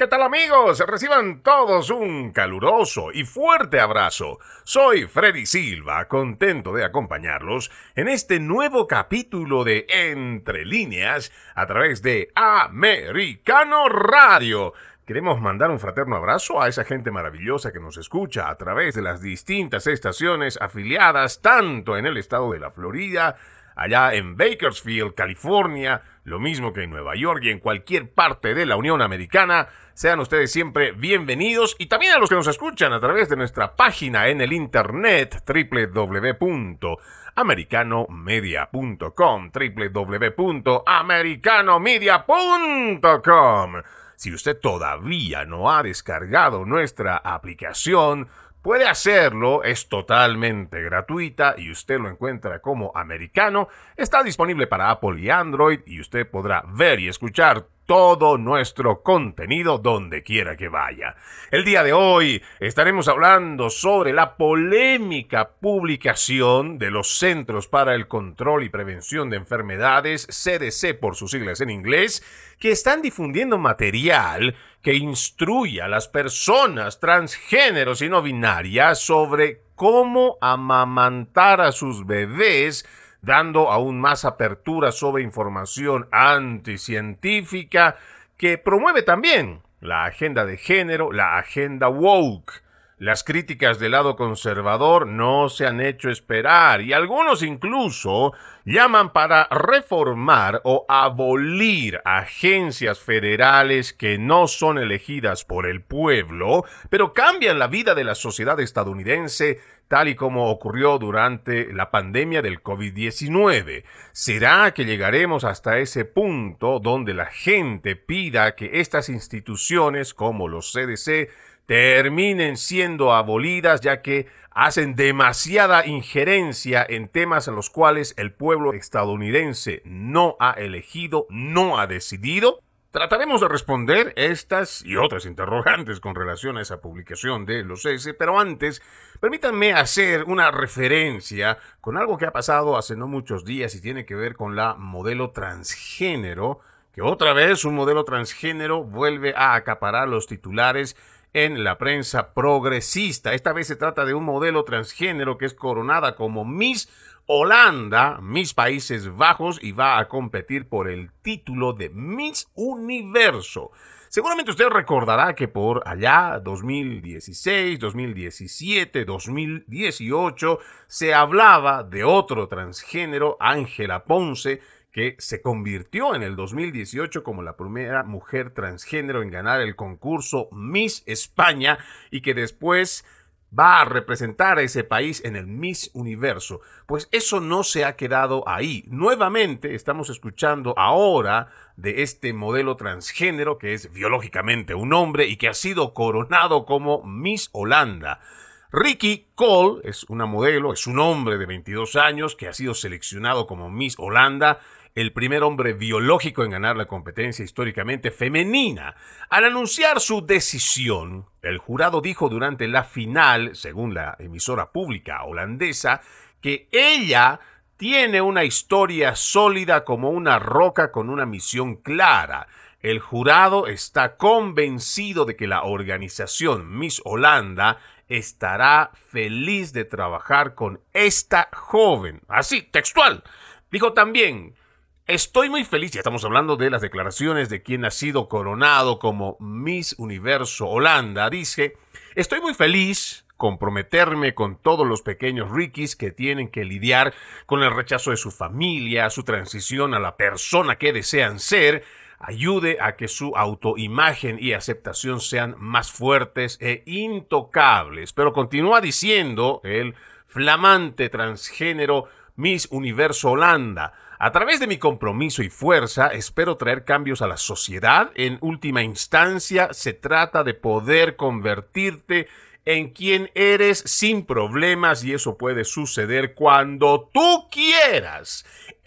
¿Qué tal amigos? Reciban todos un caluroso y fuerte abrazo. Soy Freddy Silva, contento de acompañarlos en este nuevo capítulo de Entre líneas a través de Americano Radio. Queremos mandar un fraterno abrazo a esa gente maravillosa que nos escucha a través de las distintas estaciones afiliadas tanto en el estado de la Florida, allá en Bakersfield, California, lo mismo que en Nueva York y en cualquier parte de la Unión Americana. Sean ustedes siempre bienvenidos y también a los que nos escuchan a través de nuestra página en el internet www.americanomedia.com www.americanomedia.com Si usted todavía no ha descargado nuestra aplicación, Puede hacerlo, es totalmente gratuita y usted lo encuentra como americano. Está disponible para Apple y Android y usted podrá ver y escuchar todo nuestro contenido donde quiera que vaya. El día de hoy estaremos hablando sobre la polémica publicación de los Centros para el Control y Prevención de Enfermedades, CDC por sus siglas en inglés, que están difundiendo material que instruye a las personas transgéneros y no binarias sobre cómo amamantar a sus bebés dando aún más apertura sobre información anticientífica que promueve también la agenda de género, la agenda woke. Las críticas del lado conservador no se han hecho esperar y algunos incluso llaman para reformar o abolir agencias federales que no son elegidas por el pueblo, pero cambian la vida de la sociedad estadounidense tal y como ocurrió durante la pandemia del COVID-19. ¿Será que llegaremos hasta ese punto donde la gente pida que estas instituciones como los CDC terminen siendo abolidas ya que hacen demasiada injerencia en temas en los cuales el pueblo estadounidense no ha elegido, no ha decidido? Trataremos de responder estas y otras interrogantes con relación a esa publicación de los S, pero antes, permítanme hacer una referencia con algo que ha pasado hace no muchos días y tiene que ver con la modelo transgénero, que otra vez un modelo transgénero vuelve a acaparar los titulares en la prensa progresista. Esta vez se trata de un modelo transgénero que es coronada como Miss Holanda, Miss Países Bajos, y va a competir por el título de Miss Universo. Seguramente usted recordará que por allá 2016, 2017, 2018 se hablaba de otro transgénero, Ángela Ponce, que se convirtió en el 2018 como la primera mujer transgénero en ganar el concurso Miss España y que después va a representar a ese país en el Miss Universo. Pues eso no se ha quedado ahí. Nuevamente estamos escuchando ahora de este modelo transgénero que es biológicamente un hombre y que ha sido coronado como Miss Holanda. Ricky Cole es una modelo, es un hombre de 22 años que ha sido seleccionado como Miss Holanda el primer hombre biológico en ganar la competencia históricamente femenina. Al anunciar su decisión, el jurado dijo durante la final, según la emisora pública holandesa, que ella tiene una historia sólida como una roca con una misión clara. El jurado está convencido de que la organización Miss Holanda estará feliz de trabajar con esta joven. Así, textual. Dijo también, Estoy muy feliz, ya estamos hablando de las declaraciones de quien ha sido coronado como Miss Universo Holanda. Dice, estoy muy feliz comprometerme con todos los pequeños Rickies que tienen que lidiar con el rechazo de su familia, su transición a la persona que desean ser, ayude a que su autoimagen y aceptación sean más fuertes e intocables. Pero continúa diciendo el flamante transgénero Miss Universo Holanda. A través de mi compromiso y fuerza espero traer cambios a la sociedad. En última instancia, se trata de poder convertirte en quien eres sin problemas y eso puede suceder cuando tú quieras.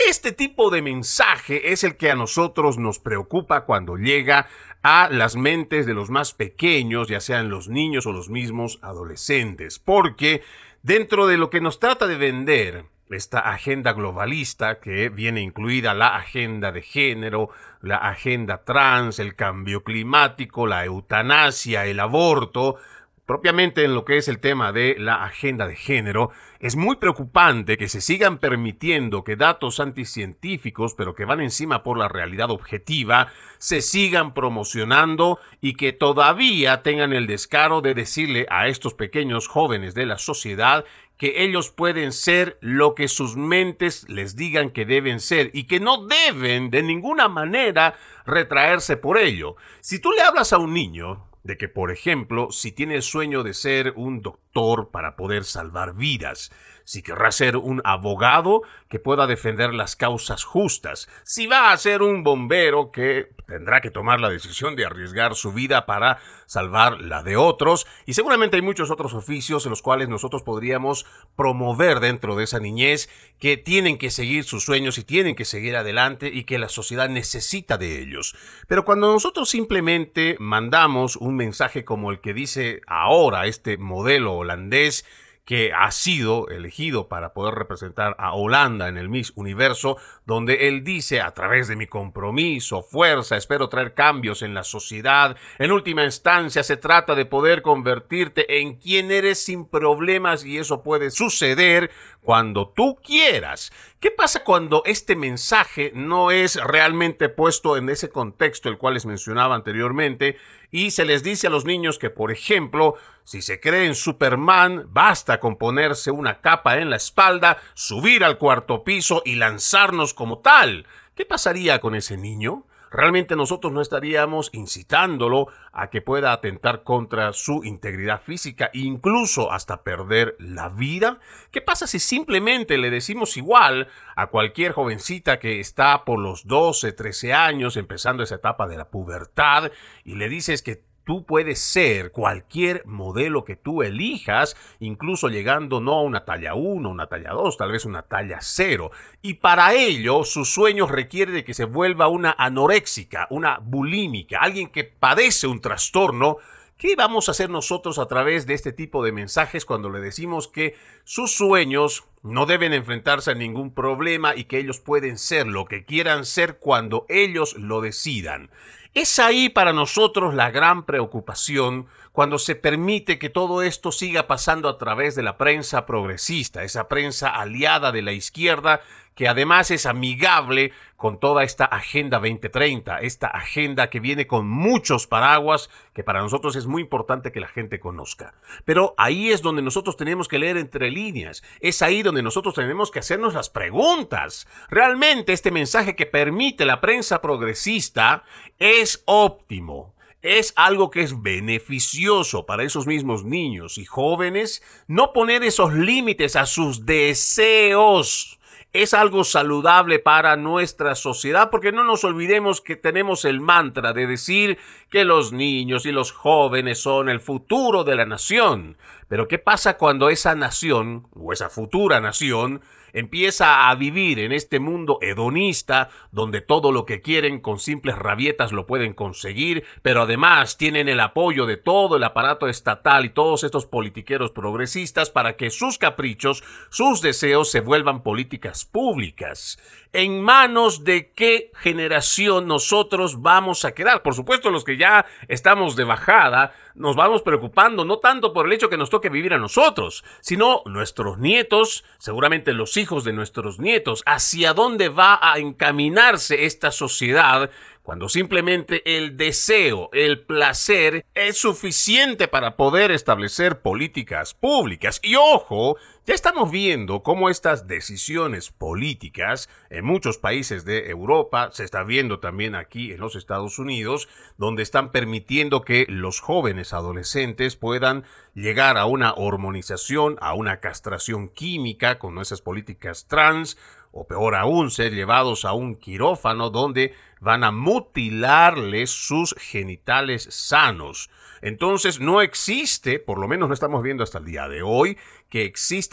Este tipo de mensaje es el que a nosotros nos preocupa cuando llega a las mentes de los más pequeños, ya sean los niños o los mismos adolescentes, porque dentro de lo que nos trata de vender esta agenda globalista que viene incluida la agenda de género, la agenda trans, el cambio climático, la eutanasia, el aborto, propiamente en lo que es el tema de la agenda de género, es muy preocupante que se sigan permitiendo que datos anticientíficos, pero que van encima por la realidad objetiva, se sigan promocionando y que todavía tengan el descaro de decirle a estos pequeños jóvenes de la sociedad que ellos pueden ser lo que sus mentes les digan que deben ser y que no deben de ninguna manera retraerse por ello. Si tú le hablas a un niño de que, por ejemplo, si tiene el sueño de ser un doctor para poder salvar vidas, si querrá ser un abogado que pueda defender las causas justas, si va a ser un bombero que tendrá que tomar la decisión de arriesgar su vida para salvar la de otros, y seguramente hay muchos otros oficios en los cuales nosotros podríamos promover dentro de esa niñez que tienen que seguir sus sueños y tienen que seguir adelante y que la sociedad necesita de ellos. Pero cuando nosotros simplemente mandamos un mensaje como el que dice ahora este modelo holandés, que ha sido elegido para poder representar a Holanda en el Miss Universo, donde él dice, a través de mi compromiso, fuerza, espero traer cambios en la sociedad. En última instancia, se trata de poder convertirte en quien eres sin problemas y eso puede suceder cuando tú quieras. ¿Qué pasa cuando este mensaje no es realmente puesto en ese contexto el cual les mencionaba anteriormente y se les dice a los niños que, por ejemplo, si se creen Superman, basta con ponerse una capa en la espalda, subir al cuarto piso y lanzarnos como tal. ¿Qué pasaría con ese niño? Realmente nosotros no estaríamos incitándolo a que pueda atentar contra su integridad física, incluso hasta perder la vida. ¿Qué pasa si simplemente le decimos igual a cualquier jovencita que está por los 12, 13 años, empezando esa etapa de la pubertad, y le dices que Tú puedes ser cualquier modelo que tú elijas, incluso llegando no a una talla 1, una talla 2, tal vez una talla 0. Y para ello, su sueño requiere de que se vuelva una anoréxica, una bulímica, alguien que padece un trastorno ¿Qué vamos a hacer nosotros a través de este tipo de mensajes cuando le decimos que sus sueños no deben enfrentarse a ningún problema y que ellos pueden ser lo que quieran ser cuando ellos lo decidan? Es ahí para nosotros la gran preocupación cuando se permite que todo esto siga pasando a través de la prensa progresista, esa prensa aliada de la izquierda que además es amigable con toda esta Agenda 2030, esta agenda que viene con muchos paraguas que para nosotros es muy importante que la gente conozca. Pero ahí es donde nosotros tenemos que leer entre líneas, es ahí donde nosotros tenemos que hacernos las preguntas. ¿Realmente este mensaje que permite la prensa progresista es óptimo? Es algo que es beneficioso para esos mismos niños y jóvenes, no poner esos límites a sus deseos es algo saludable para nuestra sociedad, porque no nos olvidemos que tenemos el mantra de decir que los niños y los jóvenes son el futuro de la nación. Pero ¿qué pasa cuando esa nación, o esa futura nación, empieza a vivir en este mundo hedonista donde todo lo que quieren con simples rabietas lo pueden conseguir, pero además tienen el apoyo de todo el aparato estatal y todos estos politiqueros progresistas para que sus caprichos, sus deseos se vuelvan políticas públicas. ¿En manos de qué generación nosotros vamos a quedar? Por supuesto, los que ya estamos de bajada, nos vamos preocupando no tanto por el hecho que nos toque vivir a nosotros, sino nuestros nietos, seguramente los hijos de nuestros nietos, hacia dónde va a encaminarse esta sociedad cuando simplemente el deseo, el placer es suficiente para poder establecer políticas públicas. Y ojo, ya estamos viendo cómo estas decisiones políticas en muchos países de Europa, se está viendo también aquí en los Estados Unidos, donde están permitiendo que los jóvenes adolescentes puedan llegar a una hormonización, a una castración química con esas políticas trans, o peor aún, ser llevados a un quirófano donde van a mutilarles sus genitales sanos. Entonces no existe, por lo menos no estamos viendo hasta el día de hoy, que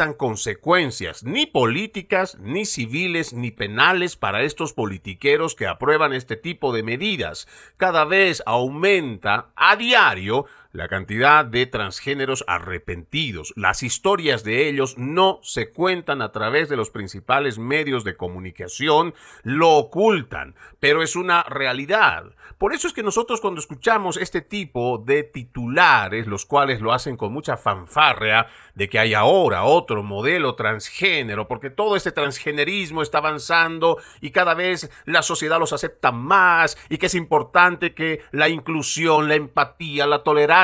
consecuencias ni políticas, ni civiles, ni penales para estos politiqueros que aprueban este tipo de medidas. Cada vez aumenta a diario la cantidad de transgéneros arrepentidos. Las historias de ellos no se cuentan a través de los principales medios de comunicación, lo ocultan, pero es una realidad. Por eso es que nosotros cuando escuchamos este tipo de titulares, los cuales lo hacen con mucha fanfarrea, de que hay ahora otro modelo transgénero, porque todo este transgenerismo está avanzando y cada vez la sociedad los acepta más y que es importante que la inclusión, la empatía, la tolerancia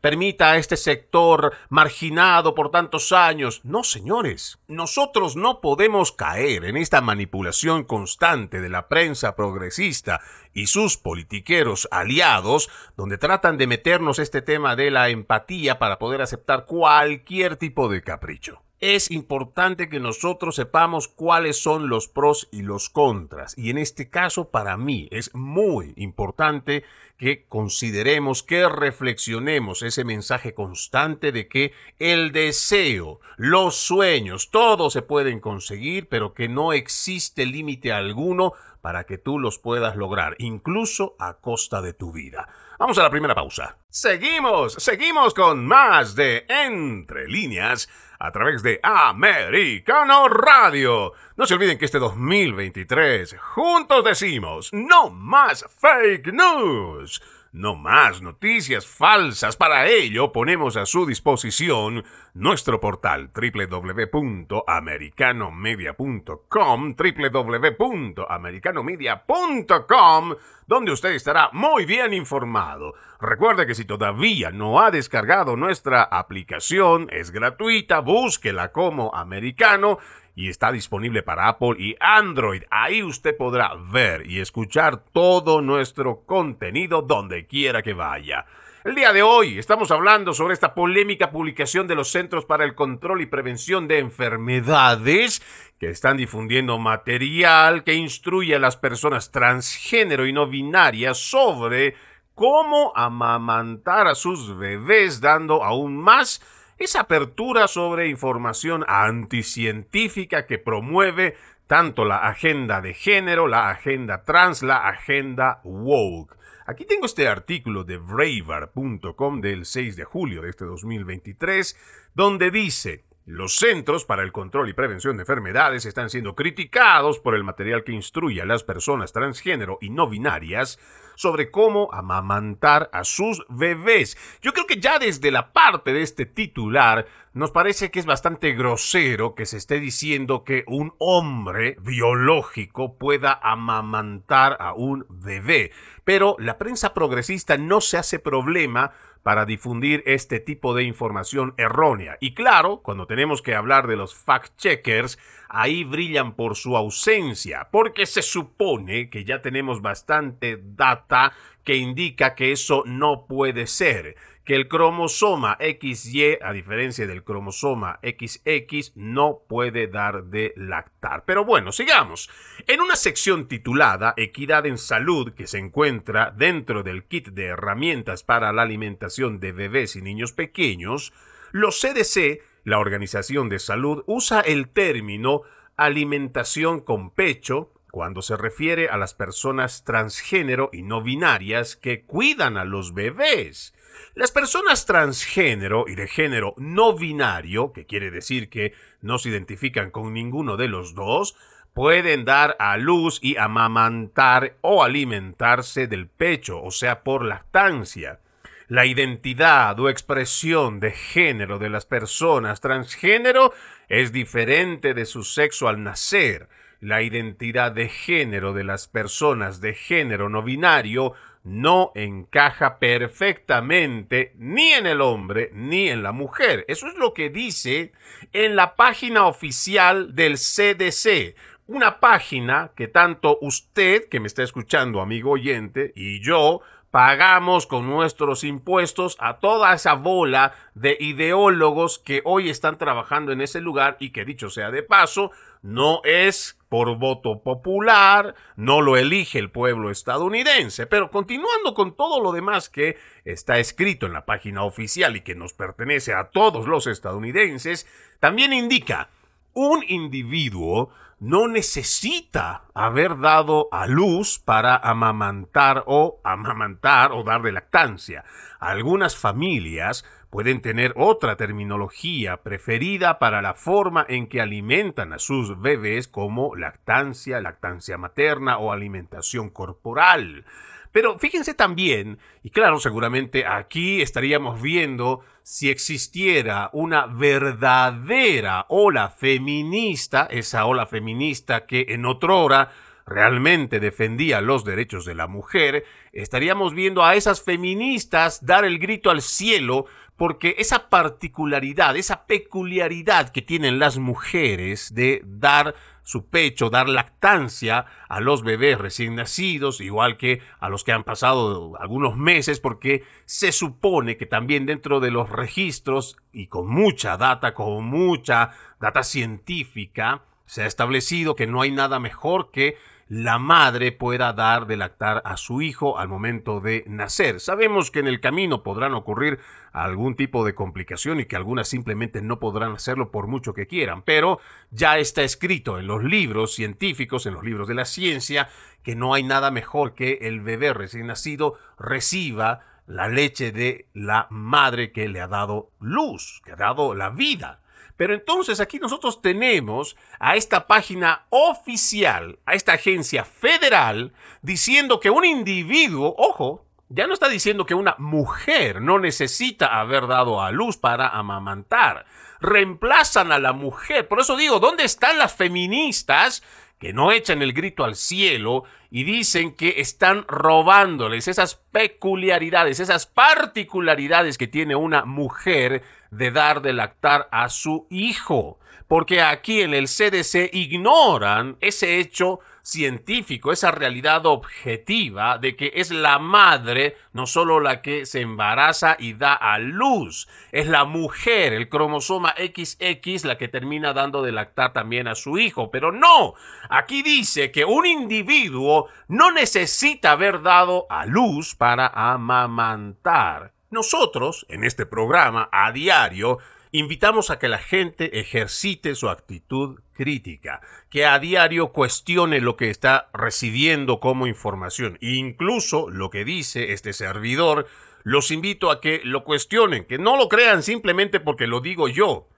permita a este sector marginado por tantos años. No, señores, nosotros no podemos caer en esta manipulación constante de la prensa progresista y sus politiqueros aliados, donde tratan de meternos este tema de la empatía para poder aceptar cualquier tipo de capricho es importante que nosotros sepamos cuáles son los pros y los contras. Y en este caso, para mí, es muy importante que consideremos, que reflexionemos ese mensaje constante de que el deseo, los sueños, todo se pueden conseguir, pero que no existe límite alguno para que tú los puedas lograr, incluso a costa de tu vida. Vamos a la primera pausa. Seguimos, seguimos con más de Entre líneas a través de Americano Radio. No se olviden que este 2023 juntos decimos, no más fake news. No más noticias falsas. Para ello ponemos a su disposición nuestro portal www.americanomedia.com, www.americanomedia.com, donde usted estará muy bien informado. Recuerde que si todavía no ha descargado nuestra aplicación, es gratuita, búsquela como americano y está disponible para Apple y Android. Ahí usted podrá ver y escuchar todo nuestro contenido donde quiera que vaya. El día de hoy estamos hablando sobre esta polémica publicación de los Centros para el Control y Prevención de Enfermedades que están difundiendo material que instruye a las personas transgénero y no binarias sobre cómo amamantar a sus bebés dando aún más esa apertura sobre información anticientífica que promueve tanto la agenda de género, la agenda trans, la agenda woke. Aquí tengo este artículo de Braver.com del 6 de julio de este 2023, donde dice, los Centros para el Control y Prevención de Enfermedades están siendo criticados por el material que instruye a las personas transgénero y no binarias sobre cómo amamantar a sus bebés. Yo creo que ya desde la parte de este titular nos parece que es bastante grosero que se esté diciendo que un hombre biológico pueda amamantar a un bebé. Pero la prensa progresista no se hace problema para difundir este tipo de información errónea. Y claro, cuando tenemos que hablar de los fact-checkers, ahí brillan por su ausencia, porque se supone que ya tenemos bastante data que indica que eso no puede ser que el cromosoma XY, a diferencia del cromosoma XX, no puede dar de lactar. Pero bueno, sigamos. En una sección titulada Equidad en Salud, que se encuentra dentro del kit de herramientas para la alimentación de bebés y niños pequeños, los CDC, la Organización de Salud, usa el término alimentación con pecho cuando se refiere a las personas transgénero y no binarias que cuidan a los bebés. Las personas transgénero y de género no binario, que quiere decir que no se identifican con ninguno de los dos, pueden dar a luz y amamantar o alimentarse del pecho, o sea, por lactancia. La identidad o expresión de género de las personas transgénero es diferente de su sexo al nacer. La identidad de género de las personas de género no binario no encaja perfectamente ni en el hombre ni en la mujer. Eso es lo que dice en la página oficial del CDC. Una página que tanto usted, que me está escuchando, amigo oyente, y yo pagamos con nuestros impuestos a toda esa bola de ideólogos que hoy están trabajando en ese lugar y que dicho sea de paso, no es por voto popular, no lo elige el pueblo estadounidense. Pero continuando con todo lo demás que está escrito en la página oficial y que nos pertenece a todos los estadounidenses, también indica un individuo no necesita haber dado a luz para amamantar o amamantar o dar de lactancia. Algunas familias pueden tener otra terminología preferida para la forma en que alimentan a sus bebés como lactancia, lactancia materna o alimentación corporal. Pero fíjense también, y claro, seguramente aquí estaríamos viendo si existiera una verdadera ola feminista, esa ola feminista que en otrora realmente defendía los derechos de la mujer, estaríamos viendo a esas feministas dar el grito al cielo porque esa particularidad, esa peculiaridad que tienen las mujeres de dar su pecho, dar lactancia a los bebés recién nacidos, igual que a los que han pasado algunos meses, porque se supone que también dentro de los registros y con mucha data, con mucha data científica, se ha establecido que no hay nada mejor que la madre pueda dar de lactar a su hijo al momento de nacer. Sabemos que en el camino podrán ocurrir algún tipo de complicación y que algunas simplemente no podrán hacerlo por mucho que quieran, pero ya está escrito en los libros científicos, en los libros de la ciencia, que no hay nada mejor que el bebé recién nacido reciba la leche de la madre que le ha dado luz, que ha dado la vida. Pero entonces aquí nosotros tenemos a esta página oficial, a esta agencia federal, diciendo que un individuo, ojo, ya no está diciendo que una mujer no necesita haber dado a luz para amamantar. Reemplazan a la mujer. Por eso digo, ¿dónde están las feministas que no echan el grito al cielo y dicen que están robándoles esas peculiaridades, esas particularidades que tiene una mujer de dar de lactar a su hijo? Porque aquí en el CDC ignoran ese hecho científico, esa realidad objetiva de que es la madre no solo la que se embaraza y da a luz, es la mujer, el cromosoma XX, la que termina dando de lactar también a su hijo. Pero no, aquí dice que un individuo no necesita haber dado a luz para amamantar. Nosotros, en este programa, a diario, invitamos a que la gente ejercite su actitud crítica, que a diario cuestione lo que está recibiendo como información, incluso lo que dice este servidor, los invito a que lo cuestionen, que no lo crean simplemente porque lo digo yo.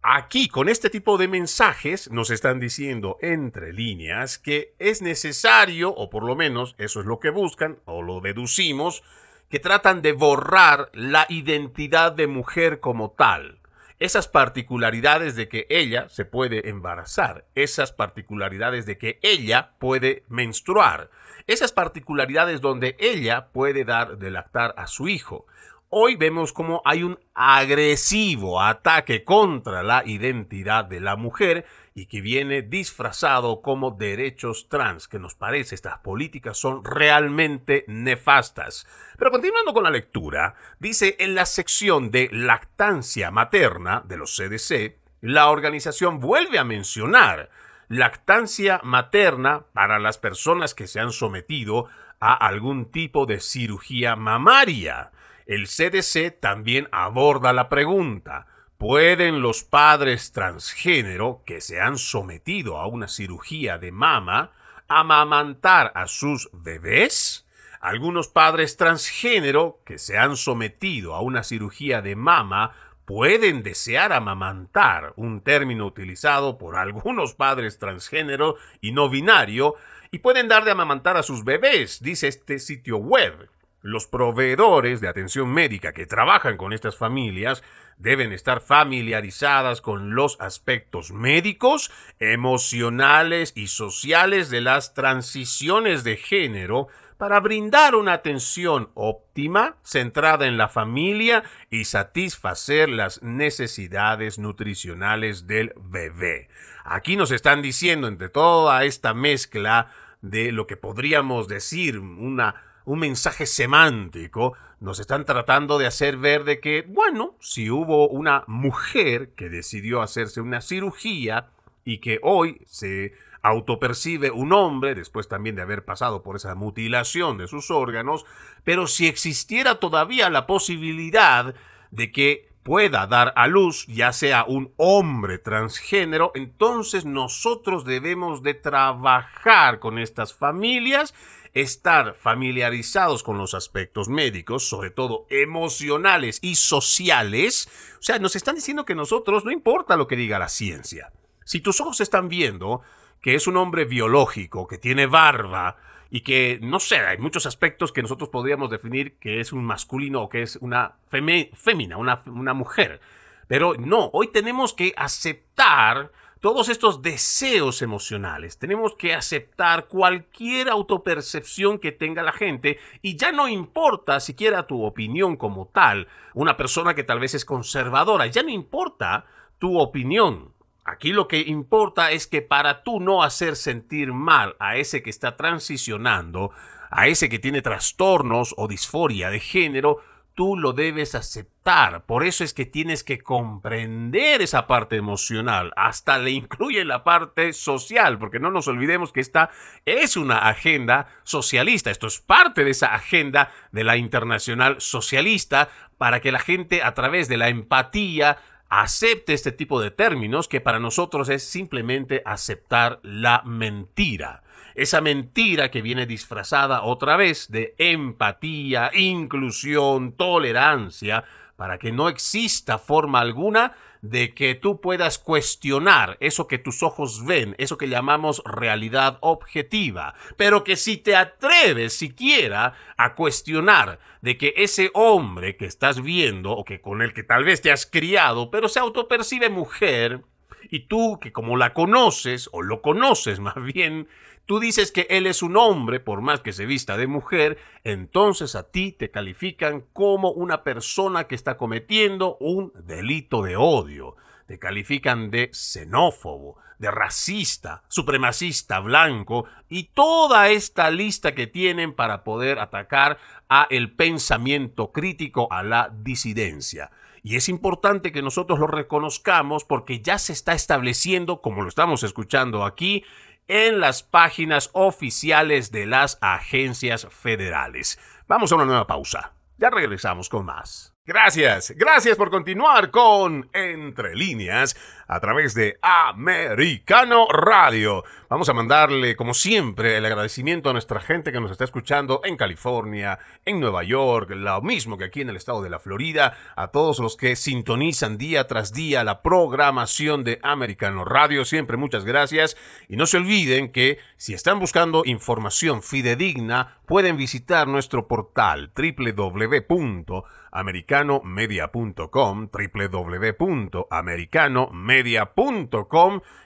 Aquí, con este tipo de mensajes, nos están diciendo entre líneas que es necesario, o por lo menos eso es lo que buscan, o lo deducimos, que tratan de borrar la identidad de mujer como tal. Esas particularidades de que ella se puede embarazar, esas particularidades de que ella puede menstruar, esas particularidades donde ella puede dar de lactar a su hijo. Hoy vemos como hay un agresivo ataque contra la identidad de la mujer y que viene disfrazado como derechos trans, que nos parece estas políticas son realmente nefastas. Pero continuando con la lectura, dice en la sección de lactancia materna de los CDC, la organización vuelve a mencionar lactancia materna para las personas que se han sometido a algún tipo de cirugía mamaria. El CDC también aborda la pregunta, ¿Pueden los padres transgénero que se han sometido a una cirugía de mama amamantar a sus bebés? Algunos padres transgénero que se han sometido a una cirugía de mama pueden desear amamantar, un término utilizado por algunos padres transgénero y no binario, y pueden dar de amamantar a sus bebés, dice este sitio web. Los proveedores de atención médica que trabajan con estas familias deben estar familiarizadas con los aspectos médicos, emocionales y sociales de las transiciones de género para brindar una atención óptima, centrada en la familia y satisfacer las necesidades nutricionales del bebé. Aquí nos están diciendo entre toda esta mezcla de lo que podríamos decir una un mensaje semántico, nos están tratando de hacer ver de que, bueno, si hubo una mujer que decidió hacerse una cirugía y que hoy se autopercibe un hombre, después también de haber pasado por esa mutilación de sus órganos, pero si existiera todavía la posibilidad de que pueda dar a luz, ya sea un hombre transgénero, entonces nosotros debemos de trabajar con estas familias, estar familiarizados con los aspectos médicos, sobre todo emocionales y sociales. O sea, nos están diciendo que nosotros no importa lo que diga la ciencia. Si tus ojos están viendo que es un hombre biológico, que tiene barba, y que, no sé, hay muchos aspectos que nosotros podríamos definir que es un masculino o que es una fémina, una, una mujer. Pero no, hoy tenemos que aceptar todos estos deseos emocionales. Tenemos que aceptar cualquier autopercepción que tenga la gente y ya no importa siquiera tu opinión como tal, una persona que tal vez es conservadora, ya no importa tu opinión. Aquí lo que importa es que para tú no hacer sentir mal a ese que está transicionando, a ese que tiene trastornos o disforia de género, tú lo debes aceptar. Por eso es que tienes que comprender esa parte emocional. Hasta le incluye la parte social, porque no nos olvidemos que esta es una agenda socialista. Esto es parte de esa agenda de la internacional socialista para que la gente a través de la empatía acepte este tipo de términos que para nosotros es simplemente aceptar la mentira. Esa mentira que viene disfrazada otra vez de empatía, inclusión, tolerancia, para que no exista forma alguna de que tú puedas cuestionar eso que tus ojos ven, eso que llamamos realidad objetiva, pero que si te atreves siquiera a cuestionar de que ese hombre que estás viendo o que con el que tal vez te has criado, pero se autopercibe mujer, y tú que como la conoces o lo conoces más bien, tú dices que él es un hombre, por más que se vista de mujer, entonces a ti te califican como una persona que está cometiendo un delito de odio. Te califican de xenófobo, de racista, supremacista blanco y toda esta lista que tienen para poder atacar a el pensamiento crítico, a la disidencia. Y es importante que nosotros lo reconozcamos porque ya se está estableciendo, como lo estamos escuchando aquí, en las páginas oficiales de las agencias federales. Vamos a una nueva pausa. Ya regresamos con más. Gracias, gracias por continuar con Entre líneas a través de Americano Radio. Vamos a mandarle, como siempre, el agradecimiento a nuestra gente que nos está escuchando en California, en Nueva York, lo mismo que aquí en el estado de la Florida, a todos los que sintonizan día tras día la programación de Americano Radio. Siempre muchas gracias. Y no se olviden que si están buscando información fidedigna, pueden visitar nuestro portal www.americanomedia.com, www.americanomedia.com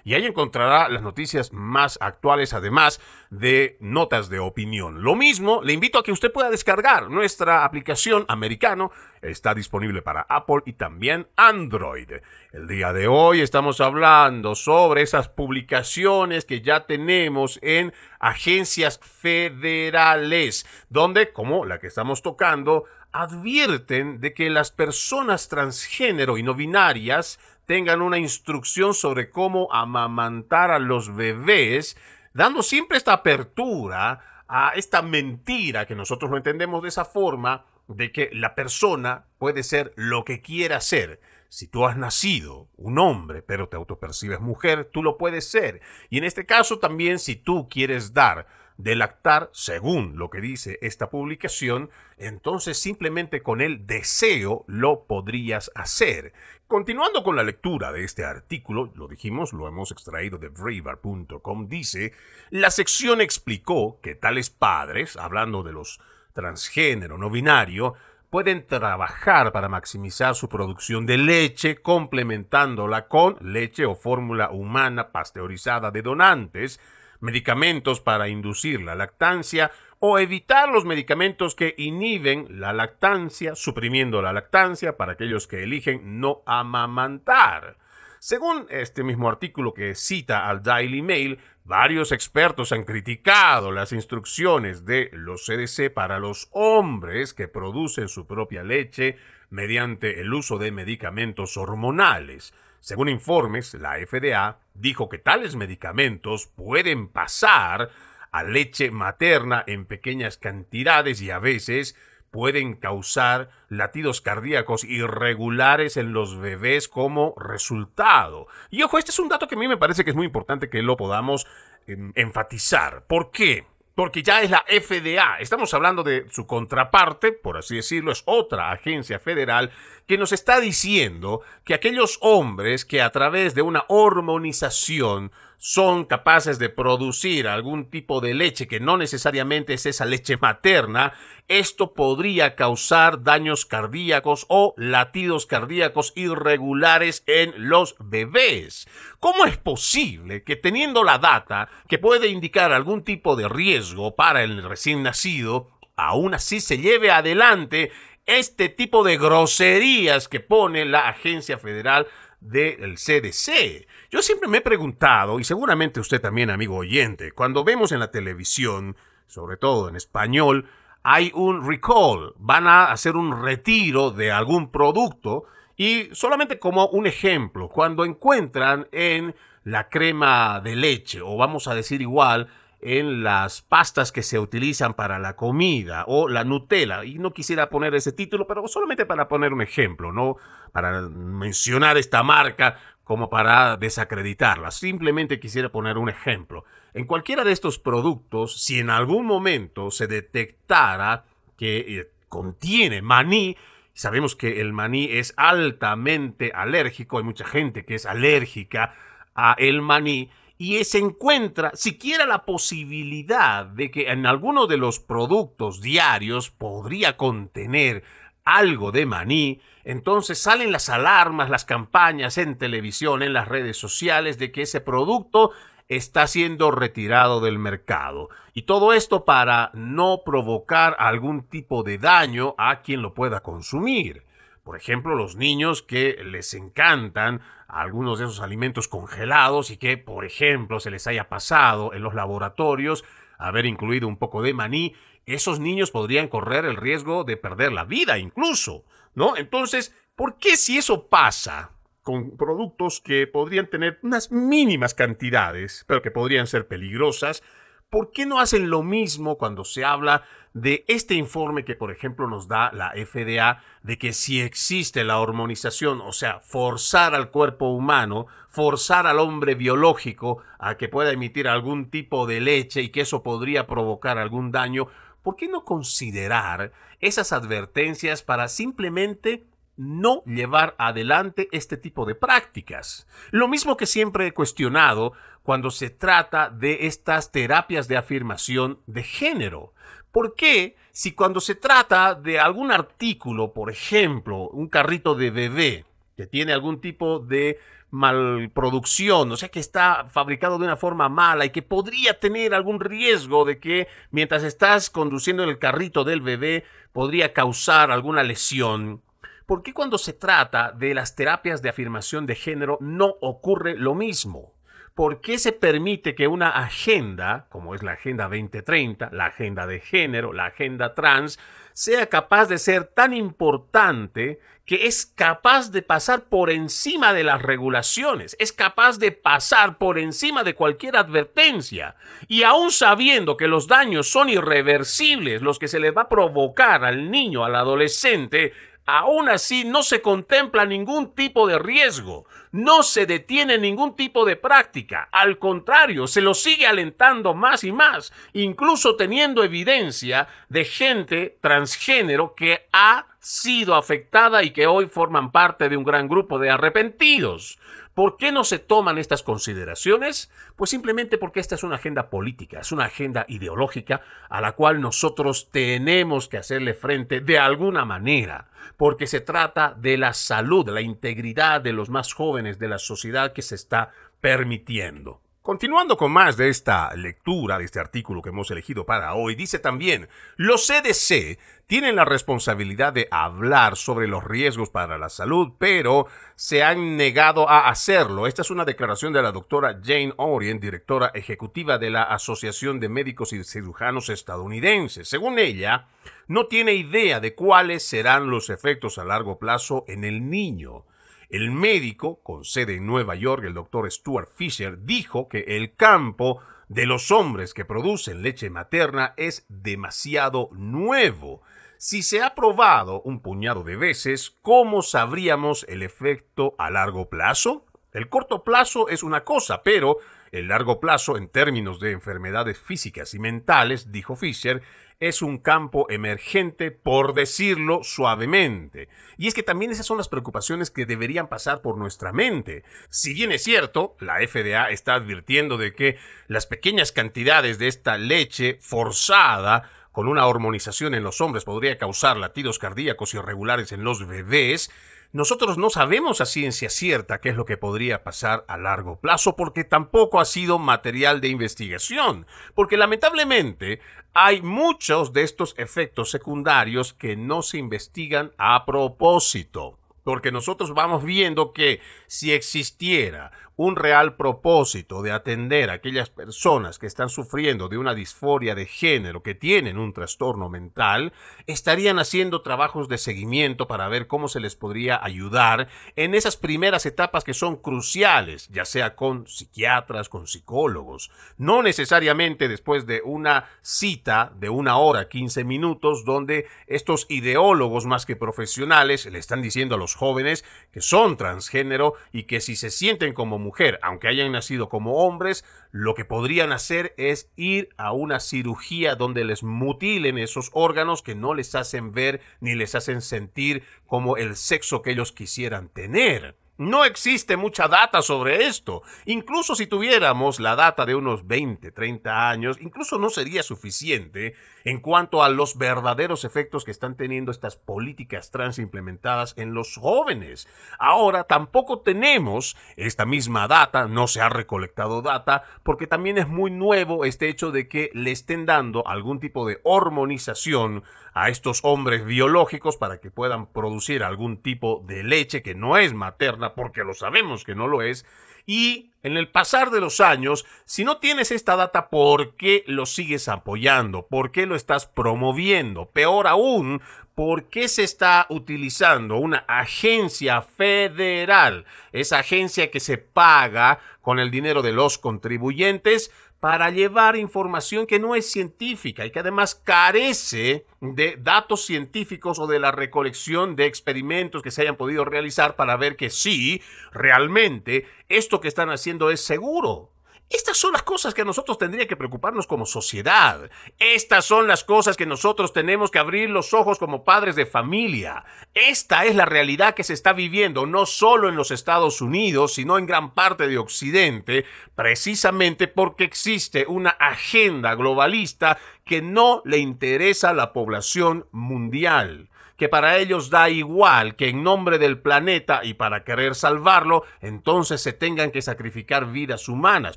y ahí encontrará las noticias más actuales, además de notas de opinión. Lo mismo, le invito a que usted pueda descargar nuestra aplicación americano. Está disponible para Apple y también Android. El día de hoy estamos hablando sobre esas publicaciones que ya tenemos en agencias federales, donde, como la que estamos tocando, advierten de que las personas transgénero y no binarias tengan una instrucción sobre cómo amamantar a los bebés dando siempre esta apertura a esta mentira que nosotros lo entendemos de esa forma, de que la persona puede ser lo que quiera ser. Si tú has nacido un hombre, pero te autopercibes mujer, tú lo puedes ser. Y en este caso también, si tú quieres dar de lactar, según lo que dice esta publicación, entonces simplemente con el deseo lo podrías hacer. Continuando con la lectura de este artículo, lo dijimos, lo hemos extraído de Braver.com, dice, la sección explicó que tales padres, hablando de los transgénero no binario, pueden trabajar para maximizar su producción de leche complementándola con leche o fórmula humana pasteurizada de donantes, medicamentos para inducir la lactancia o evitar los medicamentos que inhiben la lactancia, suprimiendo la lactancia para aquellos que eligen no amamantar. Según este mismo artículo que cita al Daily Mail, varios expertos han criticado las instrucciones de los CDC para los hombres que producen su propia leche mediante el uso de medicamentos hormonales. Según informes, la FDA dijo que tales medicamentos pueden pasar a leche materna en pequeñas cantidades y a veces pueden causar latidos cardíacos irregulares en los bebés como resultado. Y ojo, este es un dato que a mí me parece que es muy importante que lo podamos em, enfatizar. ¿Por qué? Porque ya es la FDA. Estamos hablando de su contraparte, por así decirlo, es otra agencia federal que nos está diciendo que aquellos hombres que a través de una hormonización son capaces de producir algún tipo de leche que no necesariamente es esa leche materna, esto podría causar daños cardíacos o latidos cardíacos irregulares en los bebés. ¿Cómo es posible que teniendo la data que puede indicar algún tipo de riesgo para el recién nacido, aún así se lleve adelante este tipo de groserías que pone la agencia federal del CDC. Yo siempre me he preguntado, y seguramente usted también, amigo oyente, cuando vemos en la televisión, sobre todo en español, hay un recall, van a hacer un retiro de algún producto y solamente como un ejemplo, cuando encuentran en la crema de leche, o vamos a decir igual, en las pastas que se utilizan para la comida o la Nutella. Y no quisiera poner ese título, pero solamente para poner un ejemplo, no para mencionar esta marca como para desacreditarla. Simplemente quisiera poner un ejemplo. En cualquiera de estos productos, si en algún momento se detectara que eh, contiene maní, sabemos que el maní es altamente alérgico, hay mucha gente que es alérgica a el maní, y se encuentra siquiera la posibilidad de que en alguno de los productos diarios podría contener algo de maní, entonces salen las alarmas, las campañas en televisión, en las redes sociales de que ese producto está siendo retirado del mercado. Y todo esto para no provocar algún tipo de daño a quien lo pueda consumir. Por ejemplo, los niños que les encantan algunos de esos alimentos congelados y que, por ejemplo, se les haya pasado en los laboratorios haber incluido un poco de maní, esos niños podrían correr el riesgo de perder la vida incluso, ¿no? Entonces, ¿por qué si eso pasa con productos que podrían tener unas mínimas cantidades, pero que podrían ser peligrosas, ¿por qué no hacen lo mismo cuando se habla de este informe que, por ejemplo, nos da la FDA de que si existe la hormonización, o sea, forzar al cuerpo humano, forzar al hombre biológico a que pueda emitir algún tipo de leche y que eso podría provocar algún daño, ¿por qué no considerar esas advertencias para simplemente no llevar adelante este tipo de prácticas. Lo mismo que siempre he cuestionado cuando se trata de estas terapias de afirmación de género. ¿Por qué si cuando se trata de algún artículo, por ejemplo, un carrito de bebé que tiene algún tipo de malproducción, o sea que está fabricado de una forma mala y que podría tener algún riesgo de que mientras estás conduciendo el carrito del bebé podría causar alguna lesión, ¿por qué cuando se trata de las terapias de afirmación de género no ocurre lo mismo? ¿Por qué se permite que una agenda, como es la Agenda 2030, la Agenda de Género, la Agenda Trans, sea capaz de ser tan importante que es capaz de pasar por encima de las regulaciones, es capaz de pasar por encima de cualquier advertencia. Y aún sabiendo que los daños son irreversibles, los que se le va a provocar al niño, al adolescente, Aún así, no se contempla ningún tipo de riesgo, no se detiene ningún tipo de práctica, al contrario, se lo sigue alentando más y más, incluso teniendo evidencia de gente transgénero que ha sido afectada y que hoy forman parte de un gran grupo de arrepentidos. ¿Por qué no se toman estas consideraciones? Pues simplemente porque esta es una agenda política, es una agenda ideológica a la cual nosotros tenemos que hacerle frente de alguna manera, porque se trata de la salud, de la integridad de los más jóvenes de la sociedad que se está permitiendo. Continuando con más de esta lectura, de este artículo que hemos elegido para hoy, dice también, los CDC tienen la responsabilidad de hablar sobre los riesgos para la salud, pero se han negado a hacerlo. Esta es una declaración de la doctora Jane Orient, directora ejecutiva de la Asociación de Médicos y Cirujanos Estadounidenses. Según ella, no tiene idea de cuáles serán los efectos a largo plazo en el niño. El médico, con sede en Nueva York, el doctor Stuart Fisher, dijo que el campo de los hombres que producen leche materna es demasiado nuevo. Si se ha probado un puñado de veces, ¿cómo sabríamos el efecto a largo plazo? El corto plazo es una cosa, pero el largo plazo, en términos de enfermedades físicas y mentales, dijo Fisher, es un campo emergente, por decirlo suavemente. Y es que también esas son las preocupaciones que deberían pasar por nuestra mente. Si bien es cierto, la FDA está advirtiendo de que las pequeñas cantidades de esta leche forzada con una hormonización en los hombres podría causar latidos cardíacos irregulares en los bebés, nosotros no sabemos a ciencia cierta qué es lo que podría pasar a largo plazo porque tampoco ha sido material de investigación, porque lamentablemente hay muchos de estos efectos secundarios que no se investigan a propósito. Porque nosotros vamos viendo que si existiera un real propósito de atender a aquellas personas que están sufriendo de una disforia de género, que tienen un trastorno mental, estarían haciendo trabajos de seguimiento para ver cómo se les podría ayudar en esas primeras etapas que son cruciales, ya sea con psiquiatras, con psicólogos, no necesariamente después de una cita de una hora, 15 minutos, donde estos ideólogos más que profesionales le están diciendo a los jóvenes que son transgénero y que si se sienten como mujer, aunque hayan nacido como hombres, lo que podrían hacer es ir a una cirugía donde les mutilen esos órganos que no les hacen ver ni les hacen sentir como el sexo que ellos quisieran tener. No existe mucha data sobre esto. Incluso si tuviéramos la data de unos 20, 30 años, incluso no sería suficiente en cuanto a los verdaderos efectos que están teniendo estas políticas trans implementadas en los jóvenes. Ahora tampoco tenemos esta misma data, no se ha recolectado data, porque también es muy nuevo este hecho de que le estén dando algún tipo de hormonización a estos hombres biológicos para que puedan producir algún tipo de leche que no es materna, porque lo sabemos que no lo es, y en el pasar de los años, si no tienes esta data, ¿por qué lo sigues apoyando? ¿Por qué lo estás promoviendo? Peor aún, ¿por qué se está utilizando una agencia federal? Esa agencia que se paga con el dinero de los contribuyentes para llevar información que no es científica y que además carece de datos científicos o de la recolección de experimentos que se hayan podido realizar para ver que sí, realmente esto que están haciendo es seguro. Estas son las cosas que nosotros tendría que preocuparnos como sociedad. Estas son las cosas que nosotros tenemos que abrir los ojos como padres de familia. Esta es la realidad que se está viviendo no solo en los Estados Unidos, sino en gran parte de Occidente, precisamente porque existe una agenda globalista que no le interesa a la población mundial que para ellos da igual que en nombre del planeta y para querer salvarlo, entonces se tengan que sacrificar vidas humanas,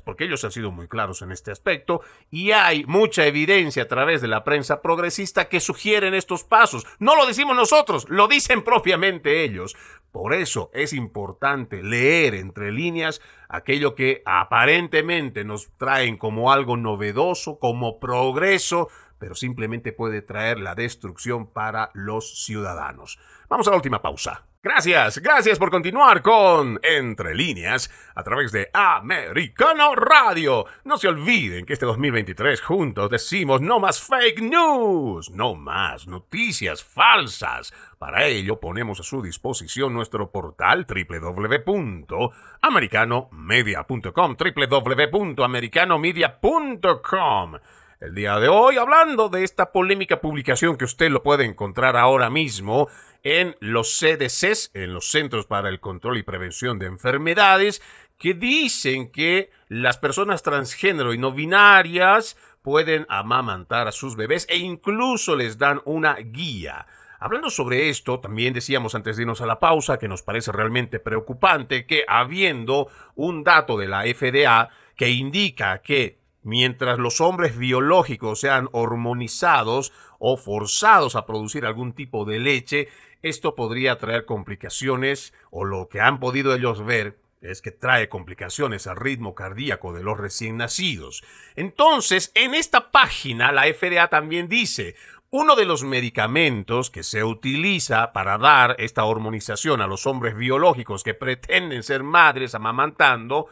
porque ellos han sido muy claros en este aspecto, y hay mucha evidencia a través de la prensa progresista que sugieren estos pasos. No lo decimos nosotros, lo dicen propiamente ellos. Por eso es importante leer entre líneas aquello que aparentemente nos traen como algo novedoso, como progreso, pero simplemente puede traer la destrucción para los ciudadanos. Vamos a la última pausa. Gracias, gracias por continuar con Entre líneas a través de Americano Radio. No se olviden que este 2023 juntos decimos no más fake news, no más noticias falsas. Para ello ponemos a su disposición nuestro portal www.americanomedia.com, www.americanomedia.com el día de hoy hablando de esta polémica publicación que usted lo puede encontrar ahora mismo en los CDCs, en los Centros para el Control y Prevención de Enfermedades, que dicen que las personas transgénero y no binarias pueden amamantar a sus bebés e incluso les dan una guía. Hablando sobre esto, también decíamos antes de irnos a la pausa que nos parece realmente preocupante que habiendo un dato de la FDA que indica que mientras los hombres biológicos sean hormonizados o forzados a producir algún tipo de leche, esto podría traer complicaciones o lo que han podido ellos ver es que trae complicaciones al ritmo cardíaco de los recién nacidos. Entonces, en esta página la FDA también dice, uno de los medicamentos que se utiliza para dar esta hormonización a los hombres biológicos que pretenden ser madres amamantando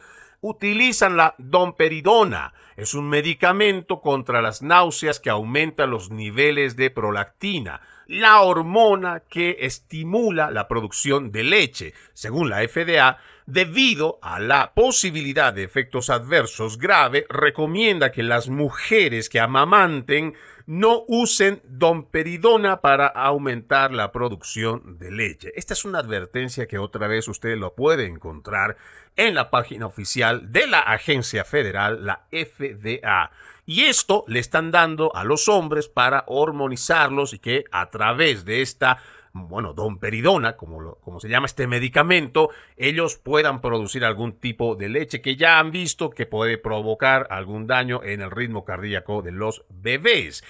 utilizan la domperidona. Es un medicamento contra las náuseas que aumenta los niveles de prolactina, la hormona que estimula la producción de leche. Según la FDA, debido a la posibilidad de efectos adversos grave, recomienda que las mujeres que amamanten no usen domperidona para aumentar la producción de leche. Esta es una advertencia que otra vez usted lo puede encontrar en la página oficial de la agencia federal, la FDA. Y esto le están dando a los hombres para hormonizarlos y que a través de esta bueno, domperidona, como, como se llama este medicamento, ellos puedan producir algún tipo de leche que ya han visto que puede provocar algún daño en el ritmo cardíaco de los bebés.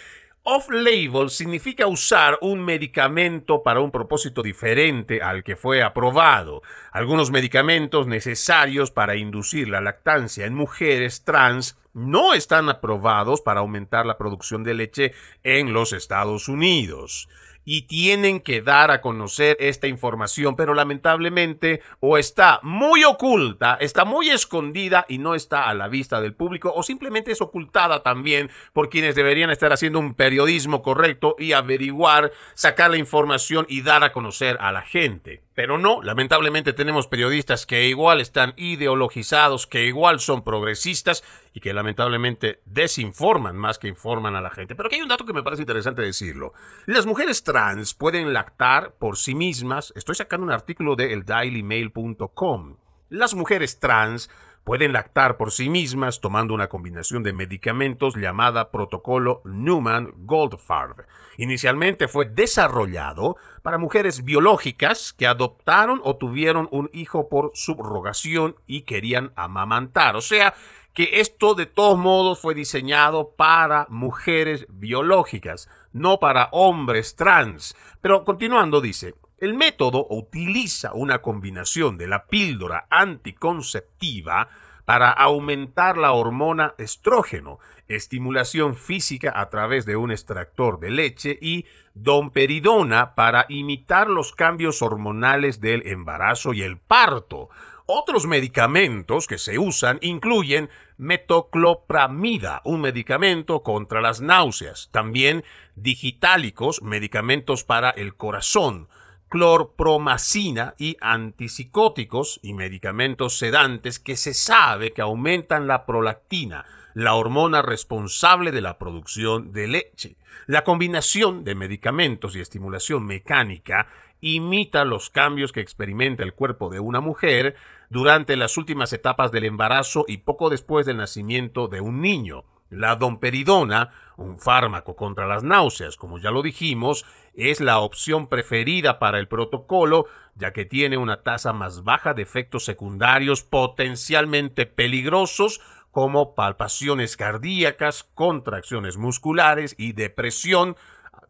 Off-label significa usar un medicamento para un propósito diferente al que fue aprobado. Algunos medicamentos necesarios para inducir la lactancia en mujeres trans no están aprobados para aumentar la producción de leche en los Estados Unidos y tienen que dar a conocer esta información, pero lamentablemente o está muy oculta, está muy escondida y no está a la vista del público o simplemente es ocultada también por quienes deberían estar haciendo un periodismo correcto y averiguar, sacar la información y dar a conocer a la gente. Pero no, lamentablemente tenemos periodistas que igual están ideologizados, que igual son progresistas y que lamentablemente desinforman más que informan a la gente. Pero aquí hay un dato que me parece interesante decirlo. Las mujeres trans pueden lactar por sí mismas. Estoy sacando un artículo de eldailymail.com. Las mujeres trans pueden lactar por sí mismas tomando una combinación de medicamentos llamada protocolo Newman-Goldfarb. Inicialmente fue desarrollado para mujeres biológicas que adoptaron o tuvieron un hijo por subrogación y querían amamantar. O sea, que esto de todos modos fue diseñado para mujeres biológicas, no para hombres trans. Pero continuando dice, el método utiliza una combinación de la píldora anticonceptiva para aumentar la hormona estrógeno, estimulación física a través de un extractor de leche y domperidona para imitar los cambios hormonales del embarazo y el parto. Otros medicamentos que se usan incluyen metoclopramida, un medicamento contra las náuseas, también digitálicos, medicamentos para el corazón, clorpromacina y antipsicóticos y medicamentos sedantes que se sabe que aumentan la prolactina, la hormona responsable de la producción de leche. La combinación de medicamentos y estimulación mecánica imita los cambios que experimenta el cuerpo de una mujer durante las últimas etapas del embarazo y poco después del nacimiento de un niño. La domperidona, un fármaco contra las náuseas, como ya lo dijimos, es la opción preferida para el protocolo, ya que tiene una tasa más baja de efectos secundarios potencialmente peligrosos como palpaciones cardíacas, contracciones musculares y depresión,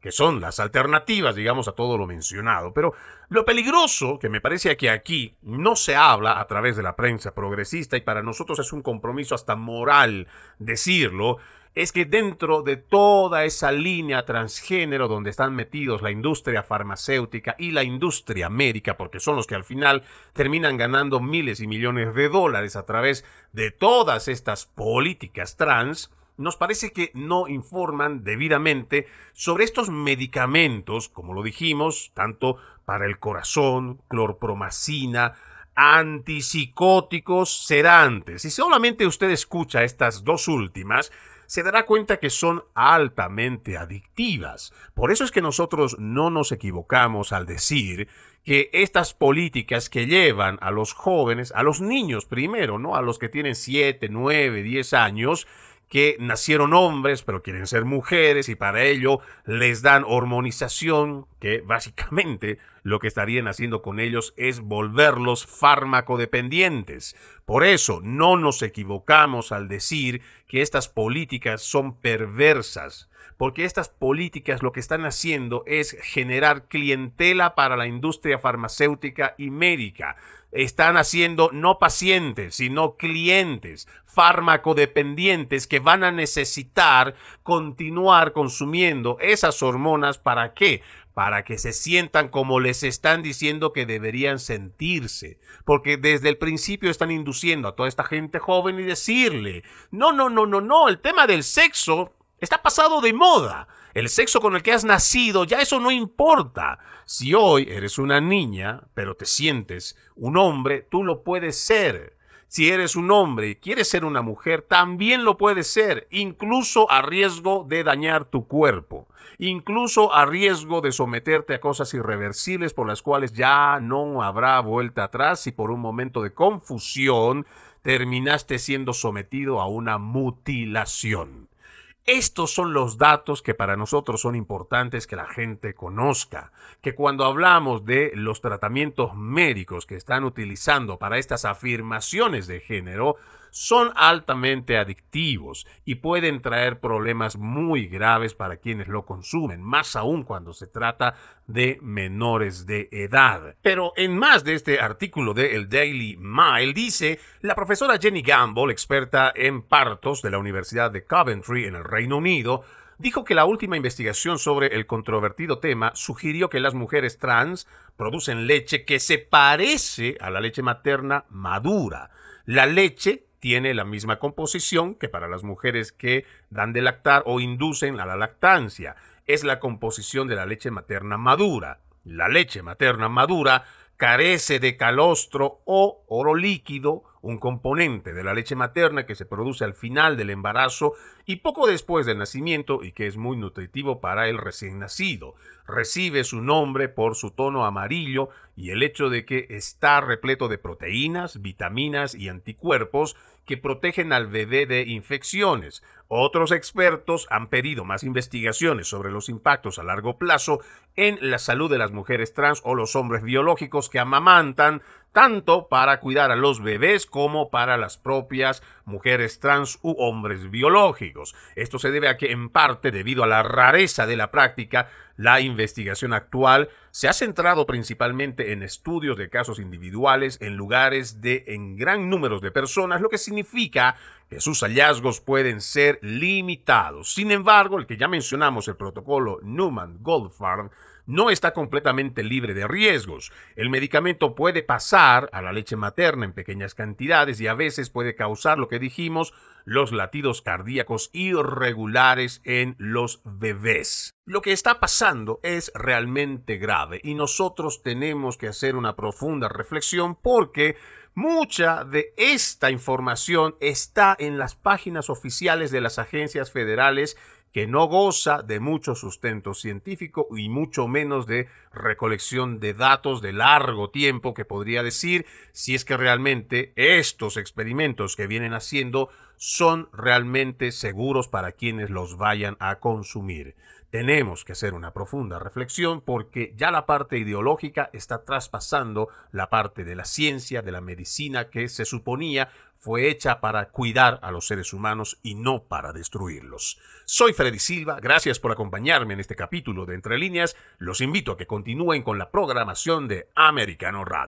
que son las alternativas, digamos, a todo lo mencionado. Pero lo peligroso, que me parece que aquí no se habla a través de la prensa progresista y para nosotros es un compromiso hasta moral decirlo, es que dentro de toda esa línea transgénero donde están metidos la industria farmacéutica y la industria médica, porque son los que al final terminan ganando miles y millones de dólares a través de todas estas políticas trans, nos parece que no informan debidamente sobre estos medicamentos, como lo dijimos, tanto para el corazón, clorpromacina, antipsicóticos, sedantes. Si solamente usted escucha estas dos últimas, se dará cuenta que son altamente adictivas. Por eso es que nosotros no nos equivocamos al decir que estas políticas que llevan a los jóvenes, a los niños primero, ¿no? A los que tienen 7, 9, 10 años, que nacieron hombres pero quieren ser mujeres y para ello les dan hormonización, que básicamente lo que estarían haciendo con ellos es volverlos farmacodependientes. Por eso no nos equivocamos al decir que estas políticas son perversas, porque estas políticas lo que están haciendo es generar clientela para la industria farmacéutica y médica. Están haciendo no pacientes, sino clientes, farmacodependientes que van a necesitar continuar consumiendo esas hormonas. ¿Para qué? Para que se sientan como les están diciendo que deberían sentirse, porque desde el principio están induciendo a toda esta gente joven y decirle, no, no, no, no, no, el tema del sexo está pasado de moda. El sexo con el que has nacido, ya eso no importa. Si hoy eres una niña, pero te sientes un hombre, tú lo puedes ser. Si eres un hombre y quieres ser una mujer, también lo puedes ser, incluso a riesgo de dañar tu cuerpo, incluso a riesgo de someterte a cosas irreversibles por las cuales ya no habrá vuelta atrás y por un momento de confusión terminaste siendo sometido a una mutilación. Estos son los datos que para nosotros son importantes que la gente conozca, que cuando hablamos de los tratamientos médicos que están utilizando para estas afirmaciones de género, son altamente adictivos y pueden traer problemas muy graves para quienes lo consumen, más aún cuando se trata de menores de edad. Pero en más de este artículo de El Daily Mail dice, la profesora Jenny Gamble, experta en partos de la Universidad de Coventry en el Reino Unido, dijo que la última investigación sobre el controvertido tema sugirió que las mujeres trans producen leche que se parece a la leche materna madura. La leche tiene la misma composición que para las mujeres que dan de lactar o inducen a la lactancia. Es la composición de la leche materna madura. La leche materna madura carece de calostro o oro líquido, un componente de la leche materna que se produce al final del embarazo y poco después del nacimiento y que es muy nutritivo para el recién nacido. Recibe su nombre por su tono amarillo y el hecho de que está repleto de proteínas, vitaminas y anticuerpos que protegen al bebé de infecciones. Otros expertos han pedido más investigaciones sobre los impactos a largo plazo en la salud de las mujeres trans o los hombres biológicos que amamantan, tanto para cuidar a los bebés como para las propias mujeres trans u hombres biológicos. Esto se debe a que, en parte, debido a la rareza de la práctica, la investigación actual se ha centrado principalmente en estudios de casos individuales en lugares de en gran número de personas, lo que significa sus hallazgos pueden ser limitados. Sin embargo, el que ya mencionamos, el protocolo Newman-Goldfarb, no está completamente libre de riesgos. El medicamento puede pasar a la leche materna en pequeñas cantidades y a veces puede causar lo que dijimos, los latidos cardíacos irregulares en los bebés. Lo que está pasando es realmente grave y nosotros tenemos que hacer una profunda reflexión porque mucha de esta información está en las páginas oficiales de las agencias federales que no goza de mucho sustento científico y mucho menos de recolección de datos de largo tiempo que podría decir si es que realmente estos experimentos que vienen haciendo son realmente seguros para quienes los vayan a consumir. Tenemos que hacer una profunda reflexión porque ya la parte ideológica está traspasando la parte de la ciencia, de la medicina que se suponía fue hecha para cuidar a los seres humanos y no para destruirlos. Soy Freddy Silva, gracias por acompañarme en este capítulo de Entre Líneas. Los invito a que continúen con la programación de Americano Radio.